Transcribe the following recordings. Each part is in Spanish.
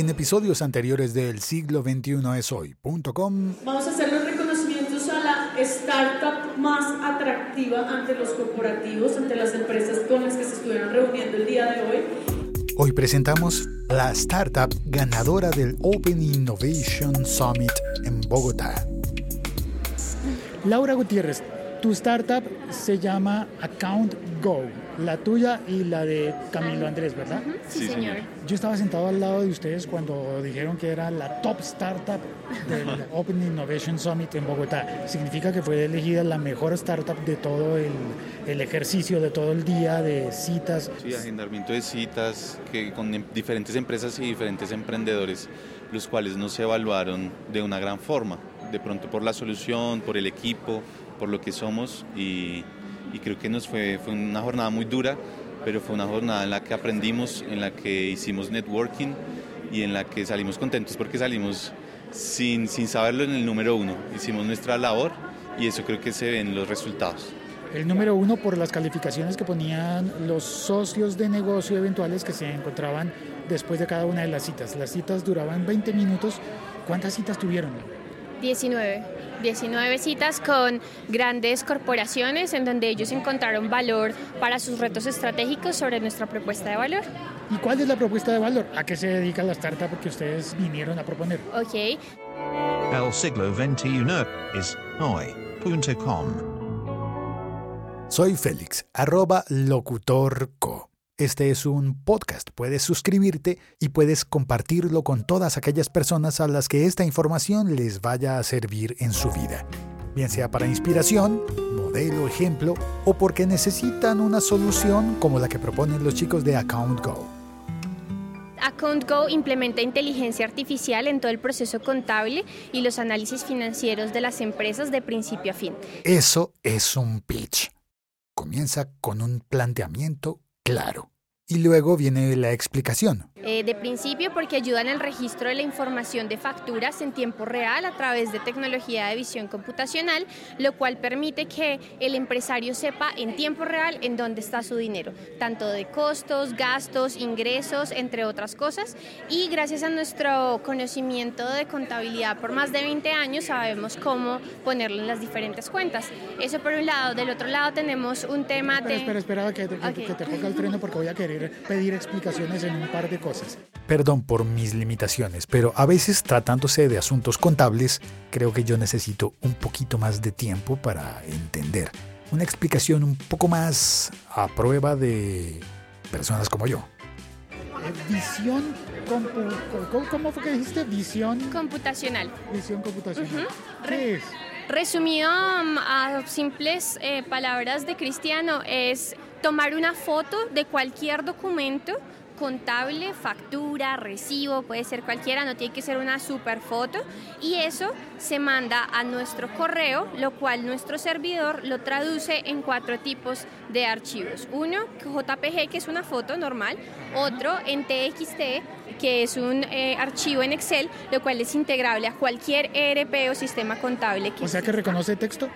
En episodios anteriores del siglo XXI es hoy.com Vamos a hacer los reconocimientos a la startup más atractiva ante los corporativos, ante las empresas con las que se estuvieron reuniendo el día de hoy. Hoy presentamos la startup ganadora del Open Innovation Summit en Bogotá. Laura Gutiérrez, tu startup se llama Account Go, la tuya y la de Camilo Andrés, ¿verdad? Sí, señor. Yo estaba sentado al lado de ustedes cuando dijeron que era la top startup del Open Innovation Summit en Bogotá. Significa que fue elegida la mejor startup de todo el, el ejercicio, de todo el día, de citas. Sí, agendamiento de citas que con em- diferentes empresas y diferentes emprendedores, los cuales nos evaluaron de una gran forma, de pronto por la solución, por el equipo, por lo que somos y, y creo que nos fue, fue una jornada muy dura, pero fue una jornada en la que aprendimos, en la que hicimos networking y en la que salimos contentos porque salimos sin, sin saberlo en el número uno, hicimos nuestra labor y eso creo que se ve en los resultados. El número uno por las calificaciones que ponían los socios de negocio eventuales que se encontraban después de cada una de las citas. Las citas duraban 20 minutos. ¿Cuántas citas tuvieron? 19. 19 citas con grandes corporaciones en donde ellos encontraron valor para sus retos estratégicos sobre nuestra propuesta de valor. ¿Y cuál es la propuesta de valor? ¿A qué se dedica la startup que ustedes vinieron a proponer? Ok, El siglo XXI es hoy.com. Soy Félix, arroba locutorco. Este es un podcast. Puedes suscribirte y puedes compartirlo con todas aquellas personas a las que esta información les vaya a servir en su vida. Bien sea para inspiración, modelo, ejemplo o porque necesitan una solución como la que proponen los chicos de Account Go. Account Go implementa inteligencia artificial en todo el proceso contable y los análisis financieros de las empresas de principio a fin. Eso es un pitch. Comienza con un planteamiento claro y luego viene la explicación. Eh, de principio porque ayudan al registro de la información de facturas en tiempo real a través de tecnología de visión computacional, lo cual permite que el empresario sepa en tiempo real en dónde está su dinero, tanto de costos, gastos, ingresos, entre otras cosas. Y gracias a nuestro conocimiento de contabilidad por más de 20 años sabemos cómo ponerlo en las diferentes cuentas. Eso por un lado. Del otro lado tenemos un tema de... espera, espera, que, te ponga el freno porque voy a querer pedir explicaciones en un par de cosas. Perdón por mis limitaciones, pero a veces tratándose de asuntos contables, creo que yo necesito un poquito más de tiempo para entender. Una explicación un poco más a prueba de personas como yo. Visión, compu- ¿cómo, fue que dijiste? Visión, computacional. visión computacional. Ujú. ¿Qué es? Resumido um, a simples eh, palabras de Cristiano, es tomar una foto de cualquier documento contable, factura, recibo, puede ser cualquiera, no tiene que ser una super foto, y eso se manda a nuestro correo, lo cual nuestro servidor lo traduce en cuatro tipos de archivos. Uno, JPG, que es una foto normal, otro en TXT, que es un eh, archivo en Excel, lo cual es integrable a cualquier ERP o sistema contable que O sea que reconoce texto.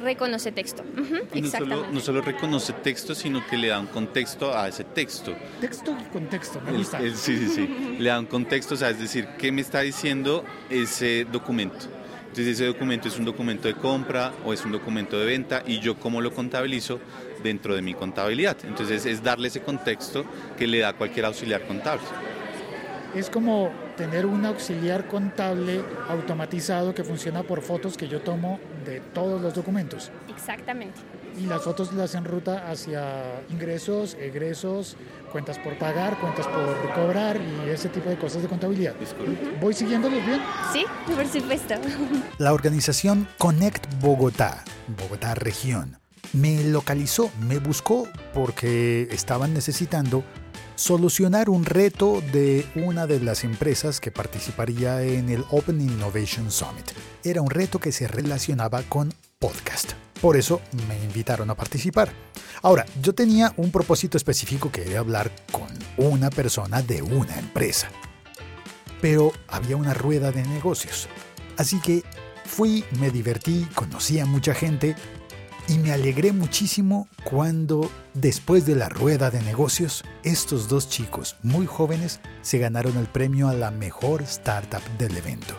reconoce texto. Ujú, Y no solo, no solo reconoce texto, sino que le da un contexto a ese texto. Texto y contexto, me El- gusta. el- sí, sí, sí. Le da un contexto, o sea, es decir, ¿qué me está diciendo ese documento? Entonces ese documento es un documento de compra o es un documento de venta y yo cómo lo contabilizo dentro de mi contabilidad. Entonces es darle ese contexto que le da cualquier auxiliar contable. Es como tener un auxiliar contable automatizado que funciona por fotos que yo tomo de todos los documentos. Exactamente. Y las fotos las enruta hacia ingresos, egresos, cuentas por pagar, cuentas por cobrar y ese tipo de cosas de contabilidad. ¿Voy siguiéndolos bien? Sí, por supuesto. La organización Connect Bogotá, Bogotá Región, me localizó, me buscó porque estaban necesitando solucionar un reto de una de las empresas que participaría en el Open Innovation Summit. Era un reto que se relacionaba con podcast. Por eso me invitaron a participar. Ahora, yo tenía un propósito específico que era hablar con una persona de una empresa. Pero había una rueda de negocios. Así que fui, me divertí, conocí a mucha gente Y me alegré muchísimo cuando, después de la rueda de negocios, estos dos chicos muy jóvenes se ganaron el premio a la mejor startup del evento.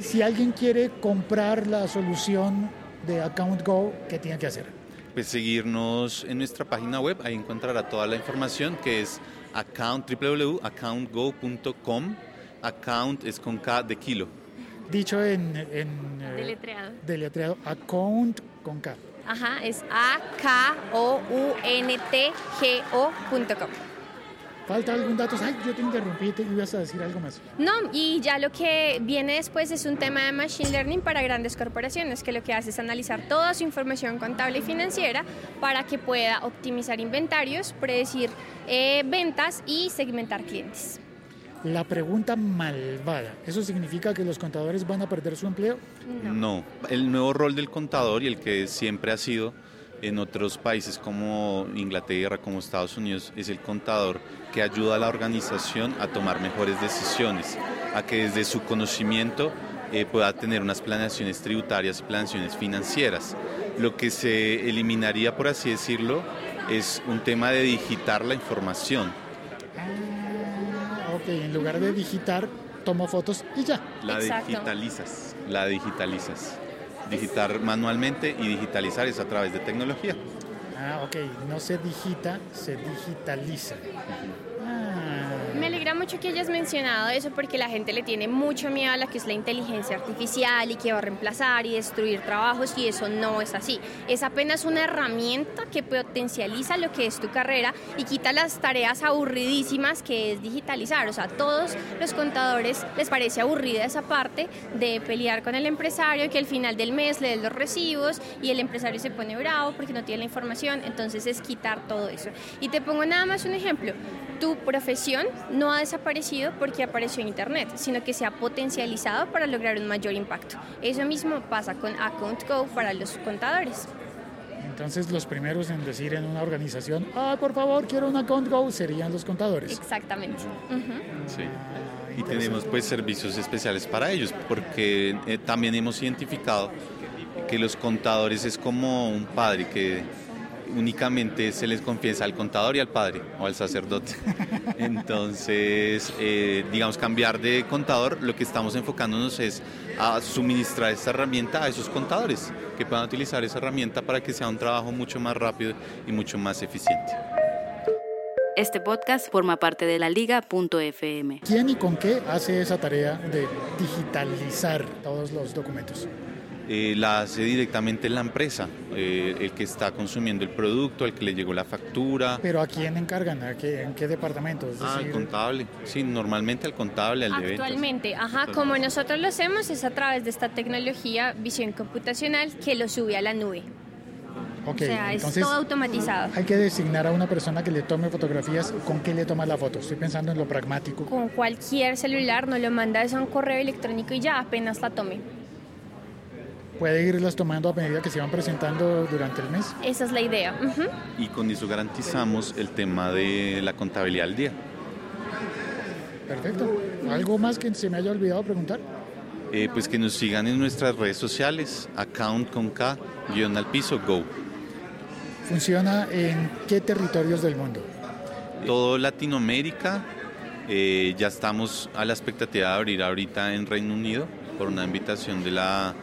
Si alguien quiere comprar la solución de Account Go, ¿qué tiene que hacer? Pues seguirnos en nuestra página web, ahí encontrará toda la información que es account, www.accountgo.com. Account es con K de kilo. Dicho en, en eh, Deletreado. deletreado, account con K. Ajá, es A-K-O-U-N-T-G-O.com. ¿Falta algún dato? Ay, yo te interrumpí, te ibas a decir algo más. No, y ya lo que viene después es un tema de Machine Learning para grandes corporaciones, que lo que hace es analizar toda su información contable y financiera para que pueda optimizar inventarios, predecir eh, ventas y segmentar clientes. La pregunta malvada. ¿Eso significa que los contadores van a perder su empleo? No, el nuevo rol del contador y el que siempre ha sido en otros países como Inglaterra, como Estados Unidos, es el contador que ayuda a la organización a tomar mejores decisiones, a que desde su conocimiento eh, pueda tener unas planeaciones tributarias y planeaciones financieras. Lo que se eliminaría, por así decirlo, es un tema de digitar la información. Ah, ok, en lugar de digitar, tomo fotos y ya. La Exacto. digitalizas, la digitalizas. Digitar manualmente y digitalizar es a través de tecnología. Ah, ok, no se digita, se digitaliza. Ah, Me alegra mucho que hayas mencionado eso porque la gente le tiene mucho miedo a lo que es la inteligencia artificial y que va a reemplazar y destruir trabajos y eso no es así. Es apenas una herramienta que potencializa lo que es tu carrera y quita las tareas aburridísimas que es digitalizar. O sea, a todos los contadores les parece aburrida esa parte de pelear con el empresario que al final del mes le den los recibos y el empresario se pone bravo porque no tiene la información. Entonces es quitar todo eso. Y te pongo nada más un ejemplo. Tu profesión no ha desaparecido porque apareció en Internet, sino que se ha potencializado para lograr un mayor impacto. Eso mismo pasa con Account Go para los contadores. entonces los primeros en decir en una organización, ah, por favor, quiero un account go, serían los contadores. Exactamente. Sí. Y tenemos pues servicios especiales para ellos, porque eh, también hemos identificado que los contadores es como un padre que únicamente se les confiesa al contador y al padre o al sacerdote. Entonces, eh, digamos, cambiar de contador, lo que estamos enfocándonos es a suministrar esta herramienta a esos contadores, que puedan utilizar esa herramienta para que sea un trabajo mucho más rápido y mucho más eficiente. Este podcast forma parte de la liga.fm. ¿Quién y con qué hace esa tarea de digitalizar todos los documentos? Eh, la hace directamente la empresa, eh, el que está consumiendo el producto, el que le llegó la factura. Pero ¿a quién encargan? ¿A qué, ¿En qué departamento? Es Ah, al decir, contable. Sí, normalmente al contable, al de ventas. Actualmente, ajá, como nosotros lo hacemos es a través de esta tecnología visión computacional que lo sube a la nube. ok, o sea, entonces es todo automatizado. hay que designar a una persona que le tome fotografías. ¿Con qué le toma la foto? Estoy pensando en lo pragmático. Con cualquier celular no lo manda eso a un correo electrónico y ya apenas la tome. Puede irlas tomando a medida que se van presentando durante el mes. Esa es la idea. Y con eso garantizamos el tema de la contabilidad al día. Perfecto. ¿Algo más que se me haya olvidado preguntar? Eh, pues que nos sigan en nuestras redes sociales, account con K, guion al piso, go. ¿Funciona en qué territorios del mundo? Todo Latinoamérica, eh, ya estamos a la expectativa de abrir ahorita en Reino Unido por una invitación de la,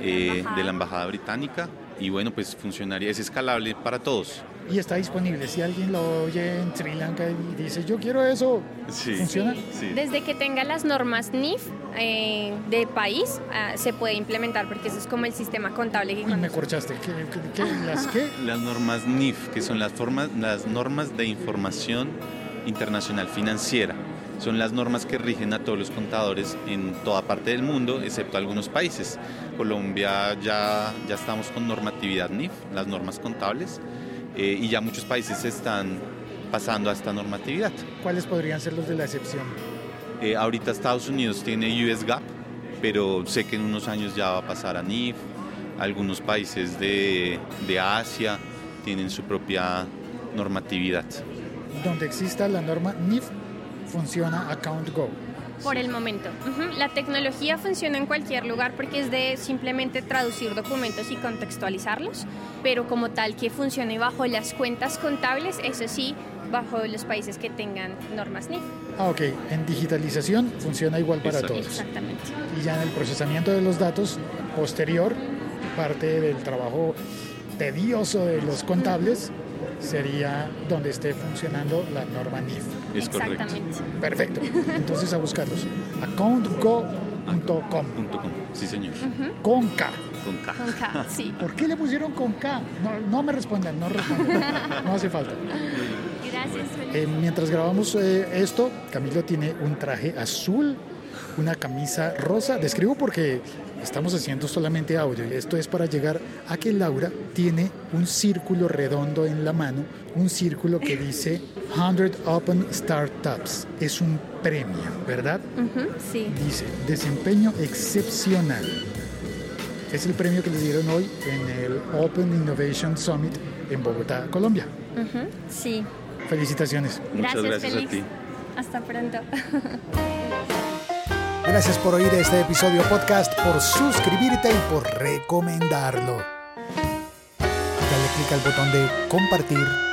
eh, de la Embajada Británica. Y bueno, pues funcionaría, es escalable para todos. Y está disponible. Si alguien lo oye en Sri Lanka y dice, yo quiero eso, Sí. ¿funciona? Sí. Desde que tenga las normas NIF eh, de país, ah, se puede implementar porque ese es como el sistema contable que Uy, me corchaste. ¿Qué, qué- qué- las qué? Las normas NIF, que son las, formas, las normas de información internacional financiera, son las normas que rigen a todos los contadores en toda parte del mundo, excepto algunos países. Colombia ya, ya estamos con normatividad NIF, las normas contables, eh, y ya muchos países están pasando a esta normatividad. ¿Cuáles podrían ser los de la excepción? Eh, ahorita Estados Unidos tiene US GAAP, pero sé que en unos años ya va a pasar a NIF. Algunos países de, de Asia tienen su propia normatividad. Donde exista la norma NIF, funciona Account Go. Por el momento. Ujú. La tecnología funciona en cualquier lugar porque es de simplemente traducir documentos y contextualizarlos, pero como tal que funcione bajo las cuentas contables, eso sí, bajo los países que tengan normas NIF. Ah, ok. En digitalización funciona igual para Exacto. todos. Exactamente. Y ya en el procesamiento de los datos posterior, parte del trabajo tedioso de los contables sería donde esté funcionando la norma NIF. Es correcto. Exactamente. Perfecto. Entonces a buscarlos. accountgo.com. Sí, señor. con K. Con K. Con K, sí. ¿Por qué le pusieron con K? No, no me respondan, no respondan. No hace falta. Gracias, Felipe. Eh, mientras grabamos eh, esto, Camilo tiene un traje azul, una camisa rosa. Describo porque estamos haciendo solamente audio y esto es para llegar a que Laura tiene un círculo redondo en la mano, un círculo que dice 100 Open Startups. Es un premio, ¿verdad? Sí. Dice desempeño excepcional. Es el premio que le dieron hoy en el Open Innovation Summit en Bogotá, Colombia. Sí. Felicitaciones. Muchas Gracias, gracias a ti. Hasta pronto. Gracias por oír este episodio podcast, por suscribirte y por recomendarlo. Dale clic al botón de compartir